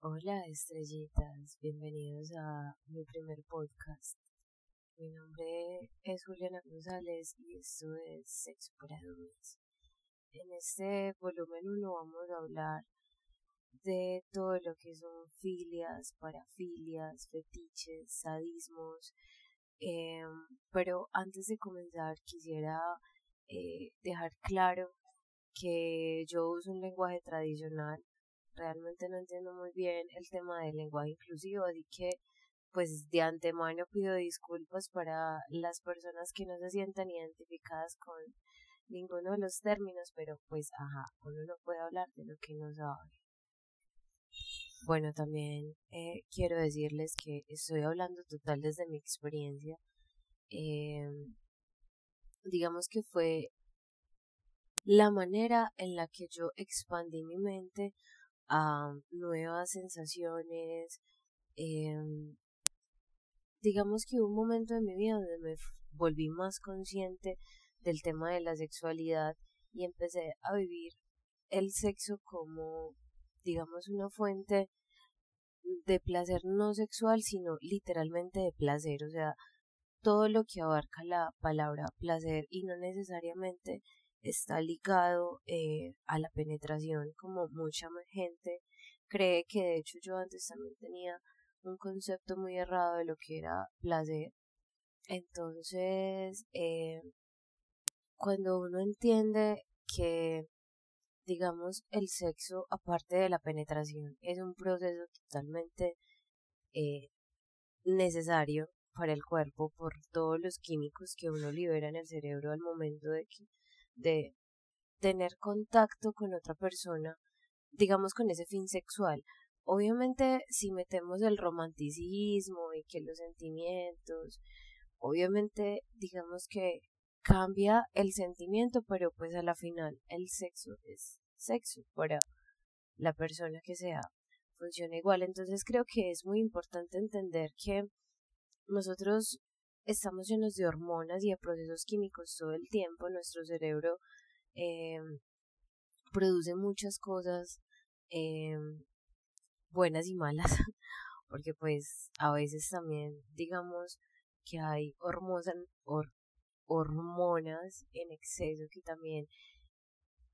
Hola estrellitas, bienvenidos a mi primer podcast. Mi nombre es Juliana González y esto es Sexo para Adultos. En este volumen 1 vamos a hablar de todo lo que son filias, parafilias, fetiches, sadismos. Em, pero antes de comenzar quisiera eh, dejar claro que yo uso un lenguaje tradicional realmente no entiendo muy bien el tema del lenguaje inclusivo, así que pues de antemano pido disculpas para las personas que no se sientan identificadas con ninguno de los términos, pero pues ajá, uno no puede hablar de lo que no sabe. Bueno, también eh, quiero decirles que estoy hablando total desde mi experiencia. Eh, digamos que fue la manera en la que yo expandí mi mente a nuevas sensaciones. Em, digamos que hubo un momento en mi vida donde me volví más consciente del tema de la sexualidad y empecé a vivir el sexo como, digamos, una fuente de placer no sexual, sino literalmente de placer, o sea, todo lo que abarca la palabra placer y no necesariamente está ligado eh, a la penetración, como mucha gente cree que de hecho yo antes también tenía un concepto muy errado de lo que era placer. Entonces, eh, cuando uno entiende que, digamos, el sexo, aparte de la penetración, es un proceso totalmente eh, necesario para el cuerpo por todos los químicos que uno libera en el cerebro al momento de que de tener contacto con otra persona, digamos con ese fin sexual. Obviamente si metemos el romanticismo y que los sentimientos, obviamente digamos que cambia el sentimiento, pero pues a la final el sexo es sexo para la persona que sea funciona igual. Entonces creo que es muy importante entender que nosotros estamos llenos de hormonas y de procesos químicos todo el tiempo. Nuestro cerebro eh, produce muchas cosas eh, buenas y malas, porque pues a veces también digamos que hay hormonas, hormonas en exceso que también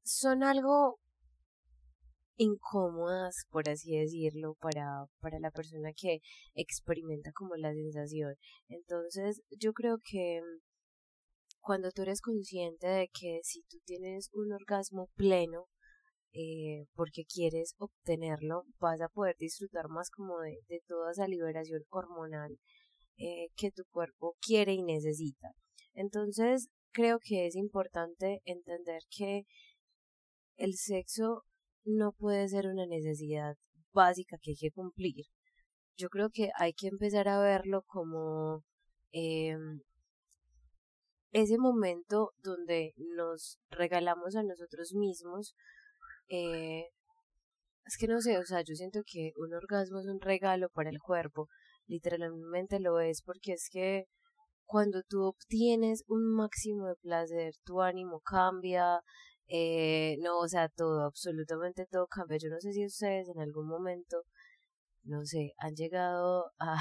son algo incómodas, por así decirlo, para, para la persona que experimenta como la sensación. Entonces, yo creo que cuando tú eres consciente de que si tú tienes un orgasmo pleno, eh, porque quieres obtenerlo, vas a poder disfrutar más como de, de toda esa liberación hormonal eh, que tu cuerpo quiere y necesita. Entonces, creo que es importante entender que el sexo no puede ser una necesidad básica que hay que cumplir. Yo creo que hay que empezar a verlo como eh, ese momento donde nos regalamos a nosotros mismos. Eh, es que no sé, o sea, yo siento que un orgasmo es un regalo para el cuerpo. Literalmente lo es porque es que cuando tú obtienes un máximo de placer, tu ánimo cambia, eh, no, o sea, todo, absolutamente todo cambia. Yo no sé si ustedes en algún momento, no sé, han llegado a,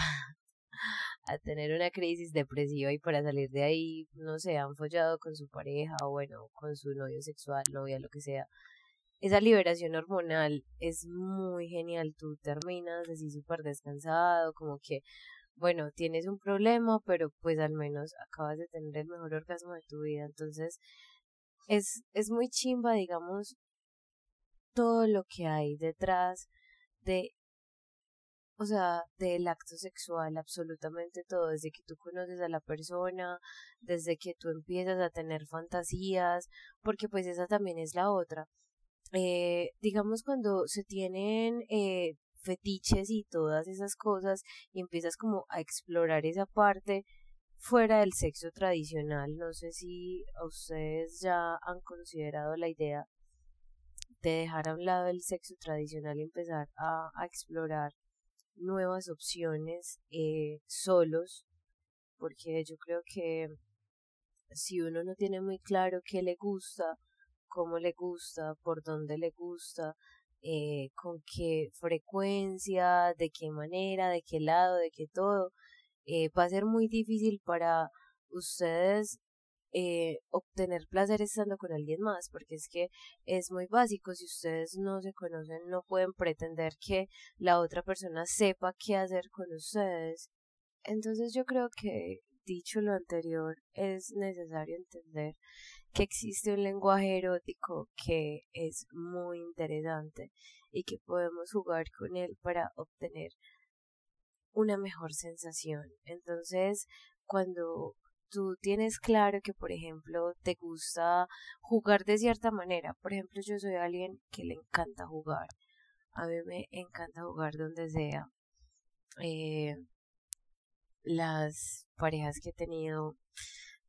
a tener una crisis depresiva y para salir de ahí, no sé, han follado con su pareja o bueno, con su novio sexual, novia, lo que sea. Esa liberación hormonal es muy genial. Tú terminas así súper descansado, como que, bueno, tienes un problema, pero pues al menos acabas de tener el mejor orgasmo de tu vida. Entonces, es, es muy chimba, digamos, todo lo que hay detrás de, o sea, del acto sexual, absolutamente todo, desde que tú conoces a la persona, desde que tú empiezas a tener fantasías, porque pues esa también es la otra. Eh, digamos cuando se tienen eh, fetiches y todas esas cosas y empiezas como a explorar esa parte, fuera del sexo tradicional. No sé si ustedes ya han considerado la idea de dejar a un lado el sexo tradicional y empezar a, explorar nuevas opciones eh, solos, porque yo creo que si uno no tiene muy claro qué le gusta, cómo le gusta, por dónde le gusta, eh, con qué frecuencia, de qué manera, de qué lado, de qué todo, eh, va a ser muy difícil para ustedes eh, obtener placer estando con alguien más, porque es que es muy básico, si ustedes no se conocen, no pueden pretender que la otra persona sepa qué hacer con ustedes. Entonces yo creo que, dicho lo anterior, es necesario entender que existe un lenguaje erótico que es muy interesante y que podemos jugar con él para obtener una mejor sensación. Entonces, cuando tú tienes claro que, por ejemplo, te gusta jugar de cierta manera, por ejemplo, yo soy alguien que le encanta jugar, a mí me encanta jugar donde sea. Eh, las parejas que he tenido,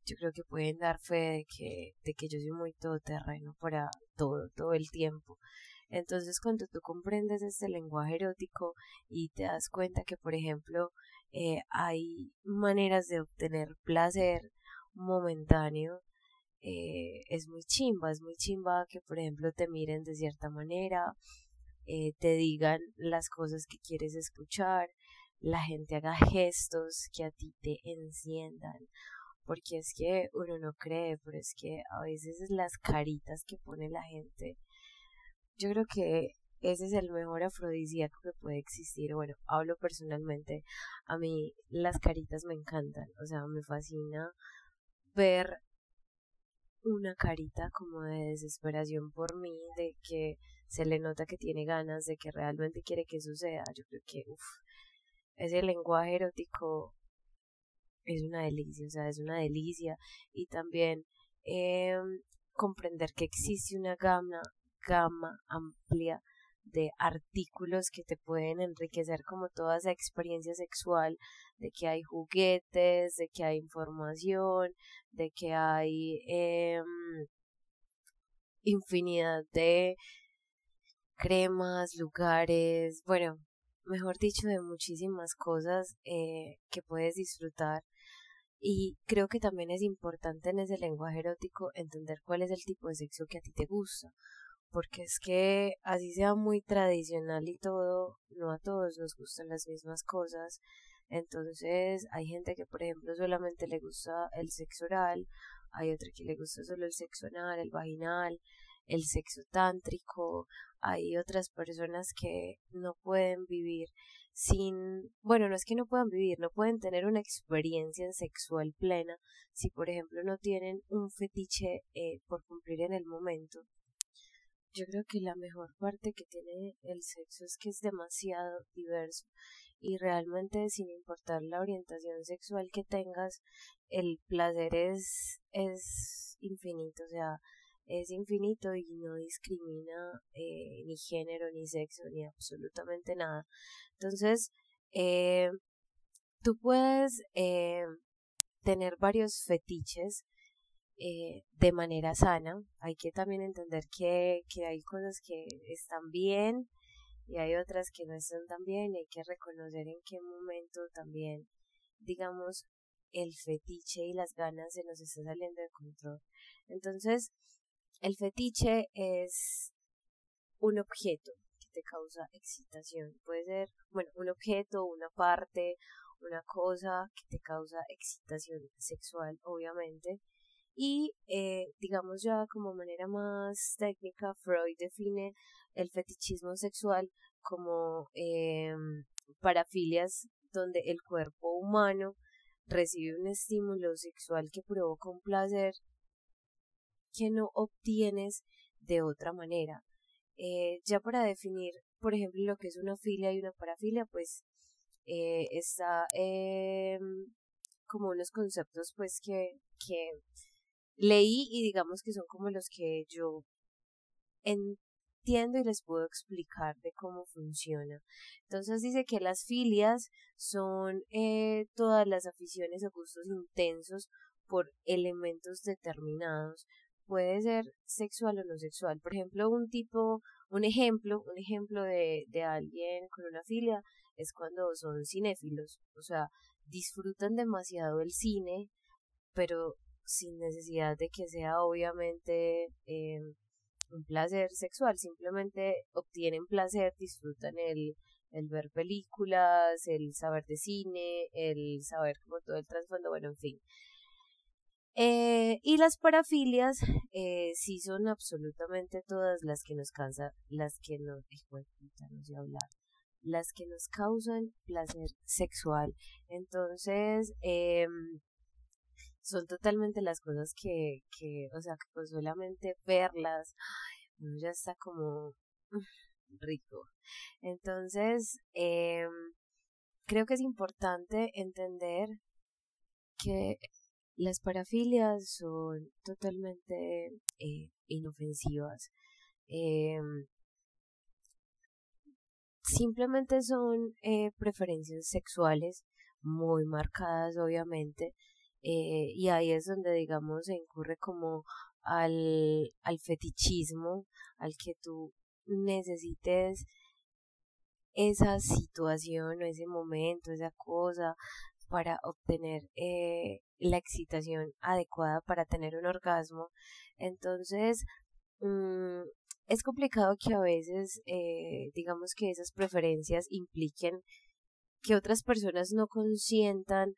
yo creo que pueden dar fe de que, de que yo soy muy todoterreno para todo, todo el tiempo. Entonces, cuando tú comprendes este lenguaje erótico y te das cuenta que, por ejemplo, eh, hay maneras de obtener placer momentáneo, eh, es muy chimba, es muy chimba que, por ejemplo, te miren de cierta manera, eh, te digan las cosas que quieres escuchar, la gente haga gestos que a ti te enciendan, porque es que uno no cree, pero es que a veces las caritas que pone la gente yo creo que ese es el mejor afrodisíaco que puede existir. Bueno, hablo personalmente. A mí las caritas me encantan. O sea, me fascina ver una carita como de desesperación por mí, de que se le nota que tiene ganas, de que realmente quiere que suceda. Yo creo que, uff, ese lenguaje erótico es una delicia, o sea, es una delicia. Y también eh, comprender que existe una gama gama amplia de artículos que te pueden enriquecer como toda esa experiencia sexual, de que hay juguetes, de que hay información, de que hay eh, infinidad de cremas, lugares, bueno, mejor dicho, de muchísimas cosas eh, que puedes disfrutar. Y creo que también es importante en ese lenguaje erótico entender cuál es el tipo de sexo que a ti te gusta porque es que así sea muy tradicional y todo, no a todos nos gustan las mismas cosas. Entonces hay gente que por ejemplo solamente le gusta el sexo oral, hay otra que le gusta solo el sexo anal, el vaginal, el sexo tántrico, hay otras personas que no pueden vivir sin, bueno, no es que no puedan vivir, no pueden tener una experiencia sexual plena si por ejemplo no tienen un fetiche eh, por cumplir en el momento yo creo que la mejor parte que tiene el sexo es que es demasiado diverso y realmente sin importar la orientación sexual que tengas, el placer es, es infinito, o sea, es infinito y no discrimina eh, ni género, ni sexo, ni absolutamente nada. Entonces, eh, tú puedes eh, tener varios fetiches eh, de manera sana. Hay que también entender que, que hay cosas que están bien y hay otras que no están tan bien y hay que reconocer en qué momento también, digamos, el fetiche y las ganas se nos está saliendo de control. Entonces, el fetiche es un objeto que te causa excitación. Puede ser, bueno, un objeto, una parte, una cosa que te causa excitación sexual, obviamente. Y eh, digamos ya como manera más técnica, Freud define el fetichismo sexual como eh, parafilias donde el cuerpo humano recibe un estímulo sexual que provoca un placer que no obtienes de otra manera. Eh, ya para definir, por ejemplo, lo que es una filia y una parafilia, pues está eh, como unos conceptos pues que, que leí y digamos que son como los que yo entiendo y les puedo explicar de cómo funciona. Entonces dice que las filias son eh, todas las aficiones o gustos intensos por elementos determinados. Puede ser sexual o no sexual. Por ejemplo, un tipo, un ejemplo, un ejemplo de, de alguien con una filia es cuando son cinéfilos. O sea, disfrutan demasiado el cine, pero sin necesidad de que sea obviamente eh, un placer sexual, simplemente obtienen placer, disfrutan el, el ver películas, el saber de cine, el saber como todo el trasfondo, bueno, en fin. Eh, y las parafilias eh, sí son absolutamente todas las que nos cansan, las que nos, no hablar, las que nos causan placer sexual. Entonces, eh, son totalmente las cosas que, que o sea, que pues solamente verlas, ya está como rico. Entonces, eh, creo que es importante entender que las parafilias son totalmente eh, inofensivas. Eh, simplemente son eh, preferencias sexuales muy marcadas, obviamente, eh, y ahí es donde, digamos, se incurre como al, al fetichismo, al que tú necesites esa situación o ese momento, esa cosa para obtener eh, la excitación adecuada para tener un orgasmo. Entonces, mm, es complicado que a veces, eh, digamos que esas preferencias impliquen que otras personas no consientan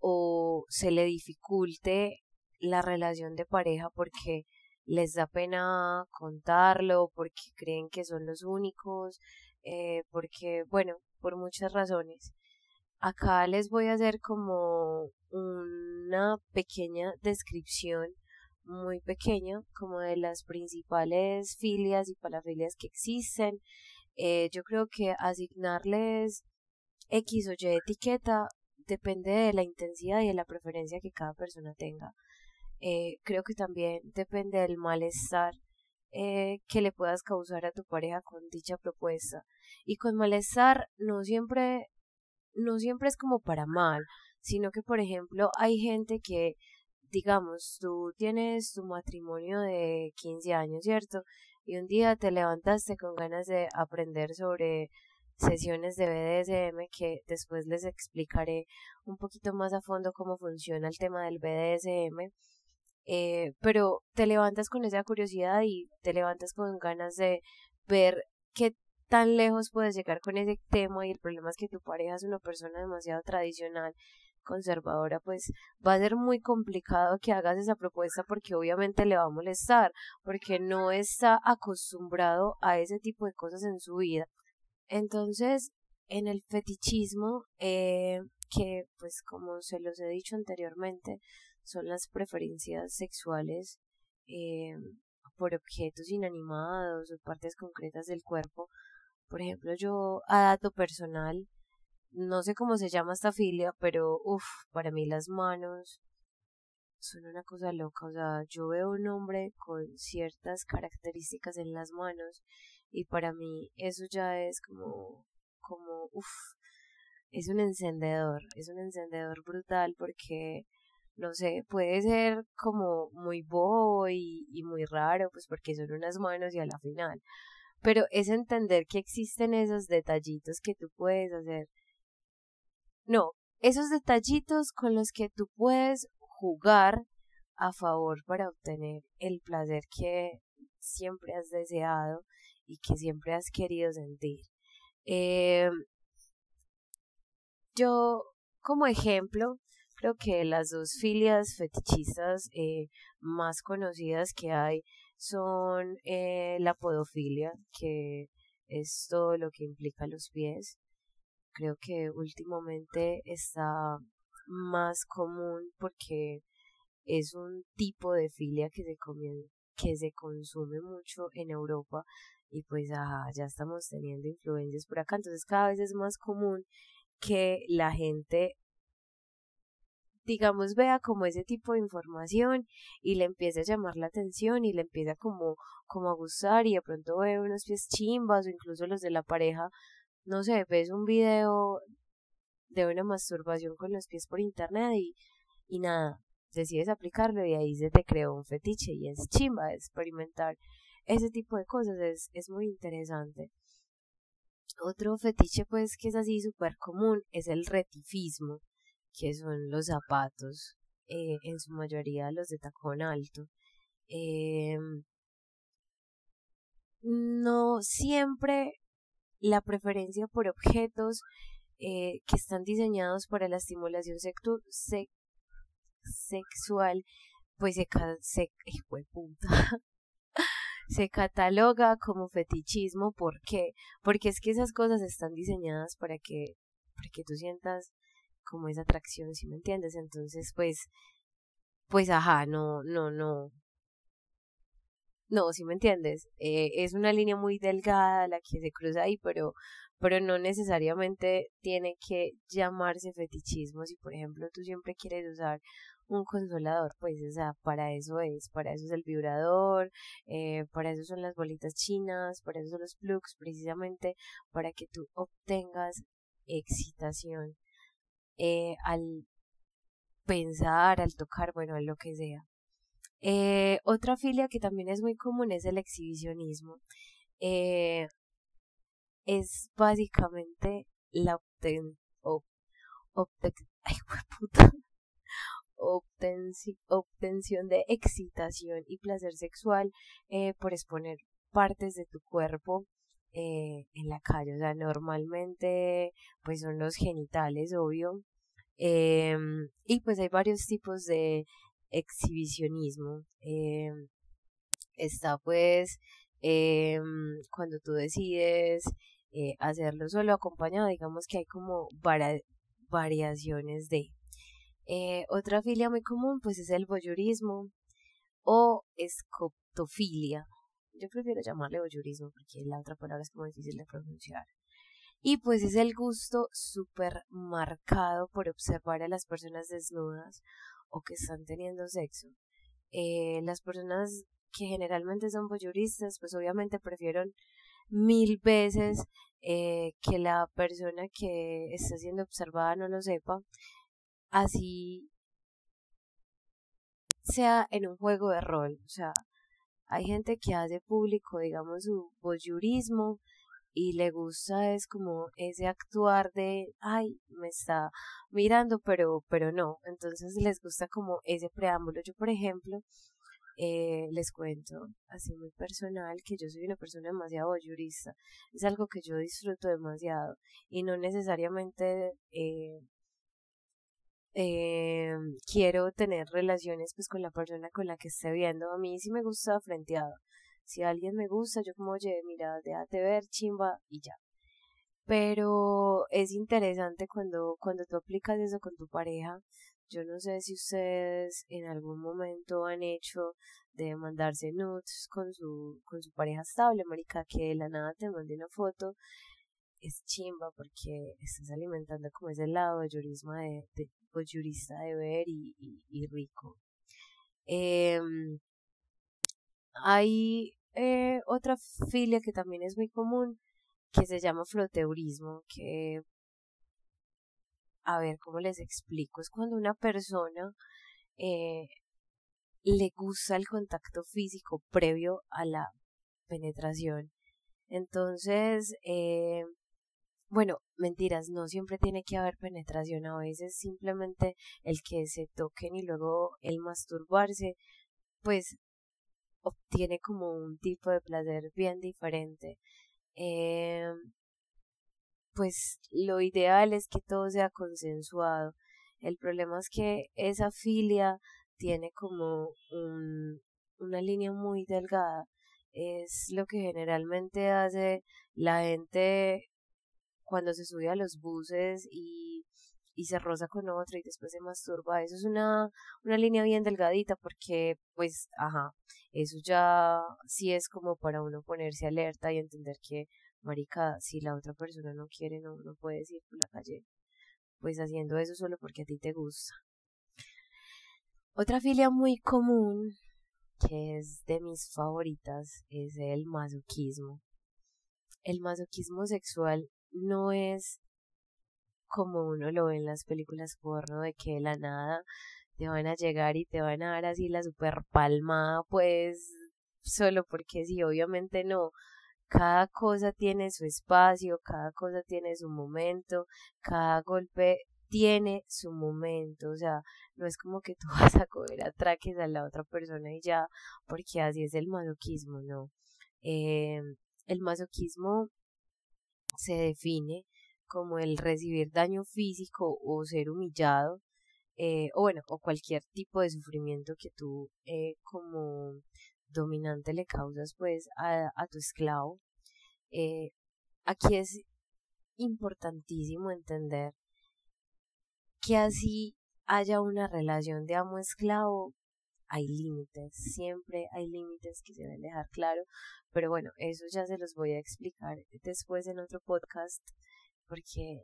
o se le dificulte la relación de pareja porque les da pena contarlo, porque creen que son los únicos, eh, porque, bueno, por muchas razones. Acá les voy a hacer como una pequeña descripción, muy pequeña, como de las principales filias y parafilias que existen. Eh, yo creo que asignarles X o Y etiqueta depende de la intensidad y de la preferencia que cada persona tenga. Eh, creo que también depende del malestar eh, que le puedas causar a tu pareja con dicha propuesta. Y con malestar no siempre, no siempre es como para mal, sino que, por ejemplo, hay gente que, digamos, tú tienes tu matrimonio de 15 años, ¿cierto? Y un día te levantaste con ganas de aprender sobre sesiones de BDSM que después les explicaré un poquito más a fondo cómo funciona el tema del BDSM. Eh, pero te levantas con esa curiosidad y te levantas con ganas de ver qué tan lejos puedes llegar con ese tema y el problema es que tu pareja es una persona demasiado tradicional conservadora, pues va a ser muy complicado que hagas esa propuesta porque obviamente le va a molestar, porque no está acostumbrado a ese tipo de cosas en su vida. Entonces, en el fetichismo, eh, que pues como se los he dicho anteriormente, son las preferencias sexuales eh, por objetos inanimados o partes concretas del cuerpo. Por ejemplo, yo a dato personal, no sé cómo se llama esta filia, pero uff, para mí las manos son una cosa loca. O sea, yo veo un hombre con ciertas características en las manos y para mí eso ya es como, como, uff, es un encendedor, es un encendedor brutal porque, no sé, puede ser como muy bobo y, y muy raro, pues porque son unas manos y a la final, pero es entender que existen esos detallitos que tú puedes hacer. No, esos detallitos con los que tú puedes jugar a favor para obtener el placer que siempre has deseado y que siempre has querido sentir. Eh, yo, como ejemplo, creo que las dos filias fetichistas eh, más conocidas que hay son eh, la podofilia, que es todo lo que implica los pies. Creo que últimamente está más común porque es un tipo de filia que se, que se consume mucho en Europa y pues ya estamos teniendo influencias por acá, entonces cada vez es más común que la gente digamos vea como ese tipo de información y le empiece a llamar la atención y le empieza como como a gustar y de pronto ve unos pies chimbas o incluso los de la pareja no sé ves un video de una masturbación con los pies por internet y, y nada decides aplicarlo y ahí se te creó un fetiche y es chimba experimentar ese tipo de cosas es, es muy interesante. Otro fetiche pues que es así súper común es el retifismo, que son los zapatos, eh, en su mayoría los de tacón alto. Eh, no siempre la preferencia por objetos eh, que están diseñados para la estimulación sexual, pues se, se, se cataloga como fetichismo. ¿Por qué? Porque es que esas cosas están diseñadas para que, para que tú sientas como esa atracción, si me entiendes. Entonces, pues, pues, ajá, no, no, no. No, si me entiendes. Eh, es una línea muy delgada la que se cruza ahí, pero, pero no necesariamente tiene que llamarse fetichismo. Si, por ejemplo, tú siempre quieres usar un consolador, pues, o sea, para eso es, para eso es el vibrador, eh, para eso son las bolitas chinas, para eso son los plugs, precisamente para que tú obtengas excitación eh, al pensar, al tocar, bueno, lo que sea. Eh, otra filia que también es muy común es el exhibicionismo. Eh, es básicamente la obten, puta, obtención de excitación y placer sexual eh, por exponer partes de tu cuerpo eh, en la calle. O sea, normalmente pues son los genitales, obvio. Eh, y pues hay varios tipos de exhibicionismo. Eh, está pues eh, cuando tú decides eh, hacerlo solo acompañado, digamos que hay como variaciones de. Eh, otra filia muy común pues es el voyeurismo o escoptofilia. Yo prefiero llamarle voyeurismo porque la otra palabra es como difícil de pronunciar. Y pues es el gusto súper marcado por observar a las personas desnudas o que están teniendo sexo. Eh, las personas que generalmente son voyeuristas, pues obviamente prefieren mil veces eh, que la persona que está siendo observada no lo sepa, así sea en un juego de rol. O sea, hay gente que hace público, digamos, su voyeurismo y le gusta es como ese actuar de ay me está mirando pero pero no entonces les gusta como ese preámbulo yo por ejemplo eh, les cuento así muy personal que yo soy una persona demasiado jurista es algo que yo disfruto demasiado y no necesariamente eh, eh, quiero tener relaciones pues con la persona con la que esté viendo a mí sí me gusta frenteado si alguien me gusta, yo como, oye, mira, déjate ver, chimba, y ya. Pero es interesante cuando, cuando tú aplicas eso con tu pareja. Yo no sé si ustedes en algún momento han hecho de mandarse nudes con su, con su pareja estable, marica, que de la nada te mande una foto. Es chimba porque estás alimentando como ese lado de de, de, yurista de ver y, y, rico. Eh, hay eh, otra filia que también es muy común, que se llama floteurismo, que, a ver, ¿cómo les explico? Es cuando una persona eh, le gusta el contacto físico previo a la penetración. Entonces, eh, bueno, mentiras, no siempre tiene que haber penetración, a veces simplemente el que se toquen y luego el masturbarse, pues obtiene como un tipo de placer bien diferente. Eh, pues lo ideal es que todo sea consensuado. El problema es que esa filia tiene como un, una línea muy delgada. Es lo que generalmente hace la gente cuando se sube a los buses y, y se roza con otro y después se masturba. Eso es una, una línea bien delgadita porque, pues, ajá, eso ya sí es como para uno ponerse alerta y entender que, marica, si la otra persona no quiere, no, no puedes ir por la calle, pues haciendo eso solo porque a ti te gusta. Otra filia muy común, que es de mis favoritas, es el masoquismo. El masoquismo sexual no es como uno lo ve en las películas porno de que de la nada te van a llegar y te van a dar así la super palmada, pues solo porque sí, obviamente no. Cada cosa tiene su espacio, cada cosa tiene su momento, cada golpe tiene su momento, o sea, no es como que tú vas a coger atraques a la otra persona y ya, porque así es el masoquismo, no. Eh, el masoquismo se define como el recibir daño físico o ser humillado, eh, o bueno, o cualquier tipo de sufrimiento que tú eh, como dominante le causas pues a, a tu esclavo. Eh, aquí es importantísimo entender que así haya una relación de amo-esclavo, hay límites, siempre hay límites que se deben dejar claro, pero bueno, eso ya se los voy a explicar después en otro podcast porque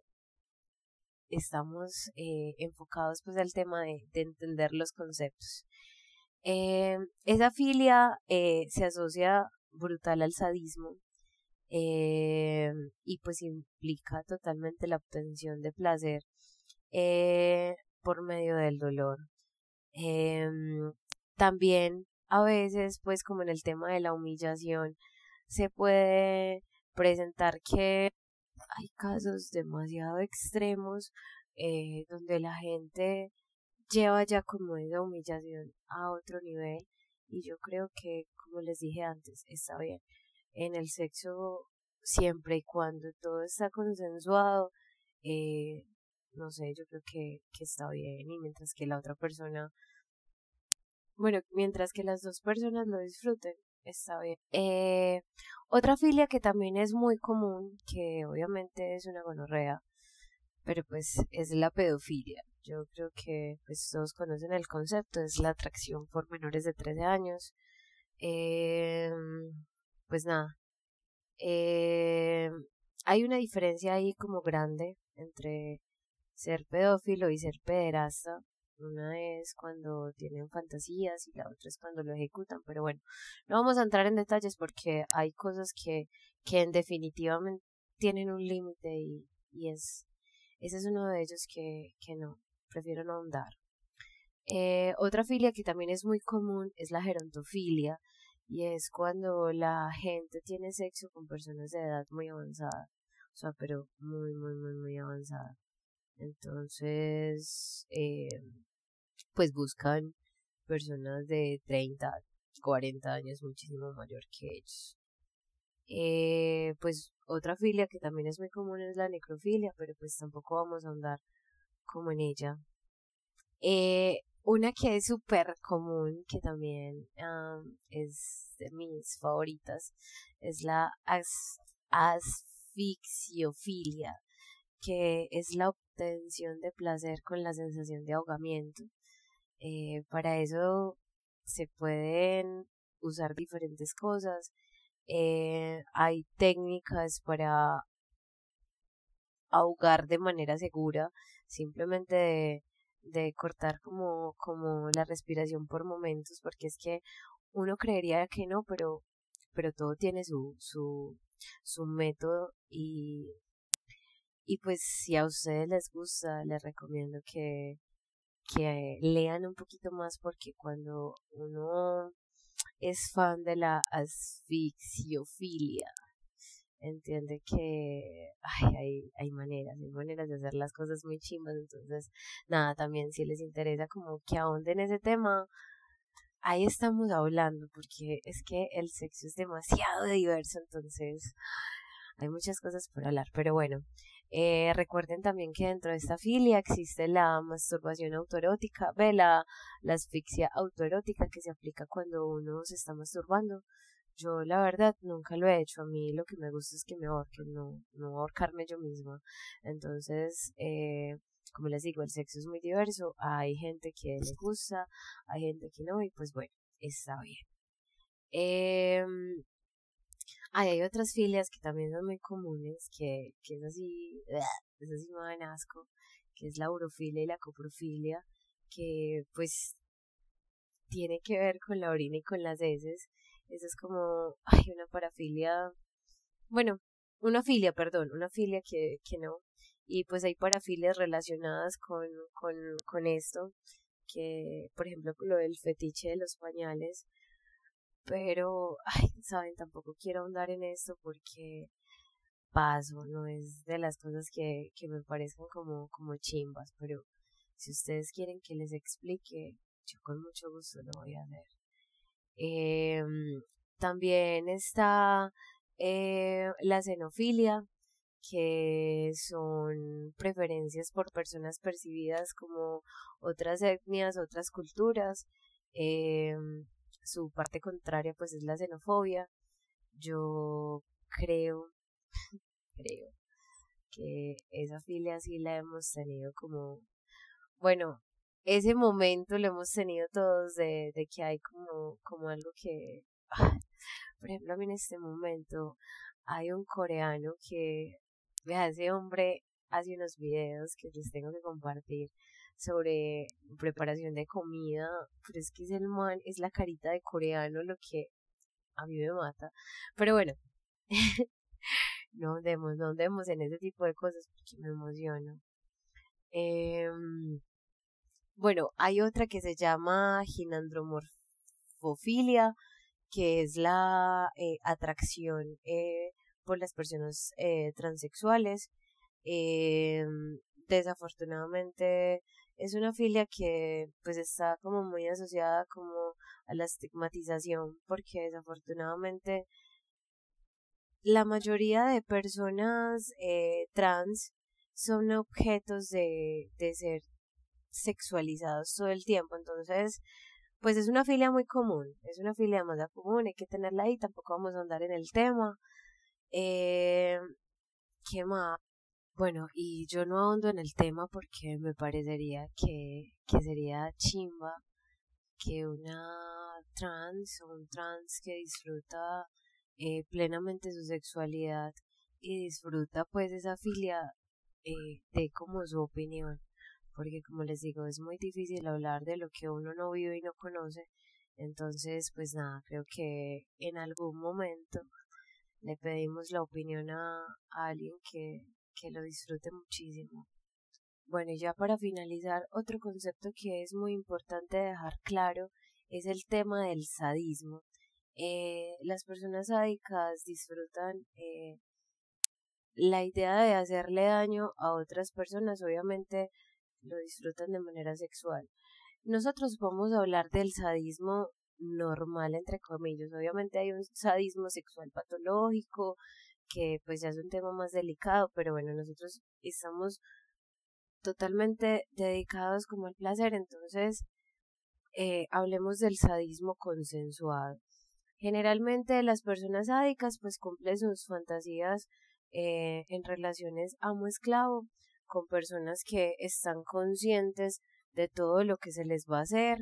estamos eh, enfocados pues al tema de, entender los conceptos. Eh, esa filia eh, se asocia brutal al sadismo y pues implica totalmente la obtención de placer por medio del dolor. También a veces, pues como en el tema de la humillación, se puede presentar que hay casos demasiado extremos eh, donde la gente lleva ya como esa humillación a otro nivel y yo creo que como les dije antes está bien en el sexo siempre y cuando todo está consensuado eh, no sé yo creo que, que está bien y mientras que la otra persona bueno, mientras que las dos personas lo disfruten, está bien. Eh, otra filia que también es muy común, que obviamente es una gonorrea, pero pues es la pedofilia. Yo creo que pues todos conocen el concepto, es la atracción por menores de 13 años. Eh, pues nada, eh, hay una diferencia ahí como grande entre ser pedófilo y ser pederasta. Una es cuando tienen fantasías y la otra es cuando lo ejecutan, pero bueno, no vamos a entrar en detalles porque hay cosas que, que en definitiva tienen un límite y, y es, ese es uno de ellos que, que no, prefiero no ahondar. Eh, otra filia que también es muy común es la gerontofilia y es cuando la gente tiene sexo con personas de edad muy avanzada, o sea, pero muy, muy, muy, muy avanzada. Entonces, eh, pues buscan personas de 30, 40 años muchísimo mayor que ellos. Eh, pues otra filia que también es muy común es la necrofilia, pero pues tampoco vamos a andar como en ella. Eh, una que es súper común, que también es de mis favoritas, es la asfixiofilia, que es la obtención de placer con la sensación de ahogamiento. Eh, para eso se pueden usar diferentes cosas. Eh, hay técnicas para ahogar de manera segura, simplemente de, de cortar como, como la respiración por momentos, porque es que uno creería que no, pero, pero todo tiene su, su, su método y, y pues si a ustedes les gusta, les recomiendo que, que lean un poquito más porque cuando uno es fan de la asfixiofilia, entiende que ay, hay, hay maneras, hay maneras de hacer las cosas muy chimas, entonces nada, también si les interesa como que ahonden ese tema, ahí estamos hablando, porque es que el sexo es demasiado diverso, entonces hay muchas cosas por hablar, pero bueno, eh, recuerden también que dentro de esta filia existe la masturbación autoerótica, ve la, asfixia autoerótica que se aplica cuando uno se está masturbando. Yo la verdad nunca lo he hecho, a mí lo que me gusta es que me ahorquen, no, no ahorcarme yo misma. Entonces, eh, como les digo, el sexo es muy diverso, hay gente que le gusta, hay gente que no, y pues bueno, está bien. Eh, hay otras filias que también son muy comunes, que, que es así, es así me dan asco, que es la urofilia y la coprofilia, que pues tiene que ver con la orina y con las heces. Esa es como, hay una parafilia, bueno, una filia, perdón, una filia que, que no. Y pues hay parafilias relacionadas con, con, con esto, que por ejemplo lo del fetiche de los pañales, pero, ay, saben, tampoco quiero ahondar en esto porque paso, no es de las cosas que, que me parezcan como, como chimbas, pero si ustedes quieren que les explique, yo con mucho gusto lo voy a hacer. Eh, también está eh, la xenofilia, que son preferencias por personas percibidas como otras etnias, otras culturas. Eh, su parte contraria pues es la xenofobia. Yo creo, creo que esa filia sí la hemos tenido como, bueno, ese momento lo hemos tenido todos de, de que hay como, como algo que, por ejemplo, a mí en este momento hay un coreano que, vea, ese hombre hace unos videos que les tengo que compartir sobre preparación de comida, pero es que es el man, es la carita de coreano lo que a mí me mata. Pero bueno, no andemos, no andemos en ese tipo de cosas porque me emociono. Em, bueno, hay otra que se llama ginandromorfofilia, que es la eh, atracción eh, por las personas eh, transexuales. Em, desafortunadamente es una filia que pues está como muy asociada como a la estigmatización porque desafortunadamente la mayoría de personas eh, trans son objetos de, de ser sexualizados todo el tiempo entonces pues es una filia muy común es una filia más común hay que tenerla ahí tampoco vamos a andar en el tema eh, ¿qué más? Bueno, y yo no ahondo en el tema porque me parecería que, que sería chimba que una trans o un trans que disfruta eh, plenamente su sexualidad y disfruta pues esa filia eh, de como su opinión porque como les digo es muy difícil hablar de lo que uno no vive y no conoce. Entonces pues nada creo que en algún momento le pedimos la opinión a alguien que que lo disfrute muchísimo. Bueno, y ya para finalizar, otro concepto que es muy importante dejar claro es el tema del sadismo. Eh, las personas sádicas disfrutan eh, la idea de hacerle daño a otras personas, obviamente lo disfrutan de manera sexual. Nosotros vamos a hablar del sadismo normal, entre comillas. Obviamente hay un sadismo sexual patológico, que pues ya es un tema más delicado, pero bueno, nosotros estamos totalmente dedicados como al placer, entonces eh, hablemos del sadismo consensuado. Generalmente las personas sádicas pues cumplen sus fantasías eh, en relaciones amo-esclavo con personas que están conscientes de todo lo que se les va a hacer.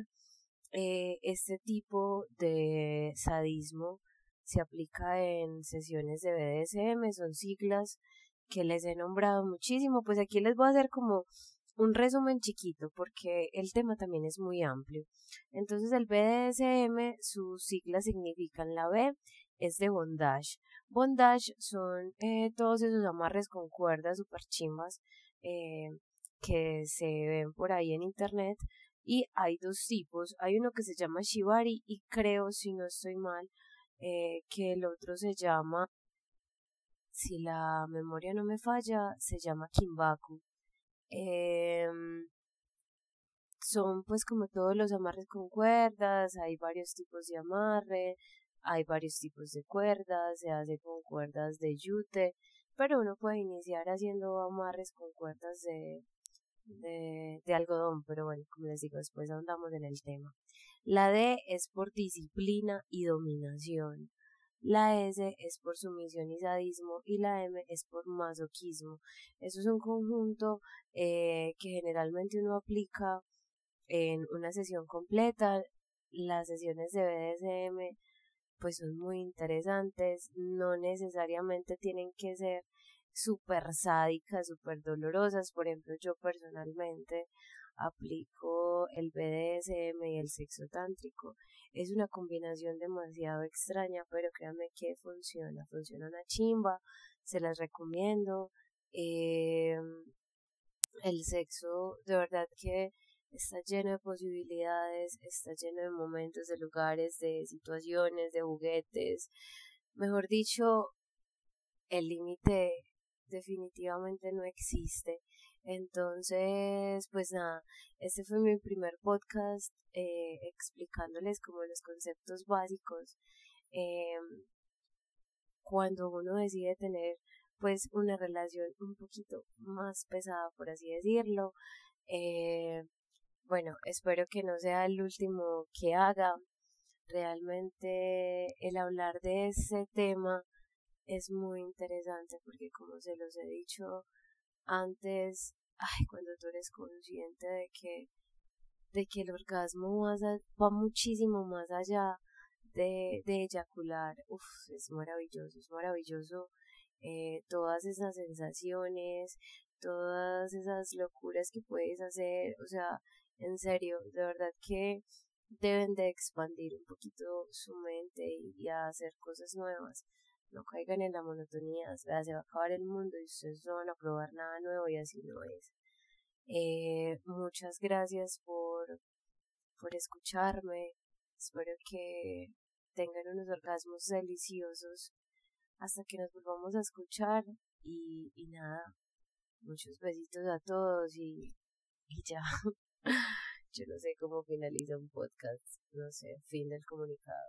Eh, este tipo de sadismo se aplica en sesiones de BDSM, son siglas que les he nombrado muchísimo, pues aquí les voy a hacer como un resumen chiquito porque el tema también es muy amplio. Entonces el BDSM, sus siglas significan la B, es de bondage. Bondage son eh, todos esos amarres con cuerdas super chimbas eh, que se ven por ahí en internet y hay dos tipos. Hay uno que se llama Shibari y creo, si no estoy mal, eh, que el otro se llama, si la memoria no me falla, se llama Kimbaku. Eh, son pues como todos los amarres con cuerdas, hay varios tipos de amarre, hay varios tipos de cuerdas, se hace con cuerdas de yute, pero uno puede iniciar haciendo amarres con cuerdas de, de, de algodón, pero bueno, como les digo, después andamos en el tema. La D es por disciplina y dominación. La S es por sumisión y sadismo y la M es por masoquismo. Eso es un conjunto eh, que generalmente uno aplica en una sesión completa. Las sesiones de BDSM pues son muy interesantes, no necesariamente tienen que ser súper sádicas, súper dolorosas. Por ejemplo, yo personalmente aplico el BDSM y el sexo tántrico. Es una combinación demasiado extraña, pero créanme que funciona, funciona una chimba, se las recomiendo. Eh, el sexo de verdad que está lleno de posibilidades, está lleno de momentos, de lugares, de situaciones, de juguetes. Mejor dicho, el límite definitivamente no existe. Entonces, pues nada, este fue mi primer podcast eh, explicándoles como los conceptos básicos. eh, cuando uno decide tener pues una relación un poquito más pesada por así decirlo eh, bueno espero que no sea el último que haga realmente el hablar de ese tema es muy interesante porque como se los he dicho antes ay cuando tú eres consciente de que de que el orgasmo va muchísimo más allá de, de eyacular, Uf, es maravilloso, es maravilloso eh, todas esas sensaciones, todas esas locuras que puedes hacer, o sea, en serio, de verdad que deben de expandir un poquito su mente y, hacer cosas nuevas. No caigan en la monotonía, se va a acabar el mundo y ustedes no van a probar nada nuevo y así no es. Eh, muchas gracias por, por escucharme. Espero que tengan unos orgasmos deliciosos hasta que nos volvamos a escuchar y, y nada, muchos besitos a todos y, y ya. Yo no sé cómo finaliza un podcast, no sé, fin del comunicado.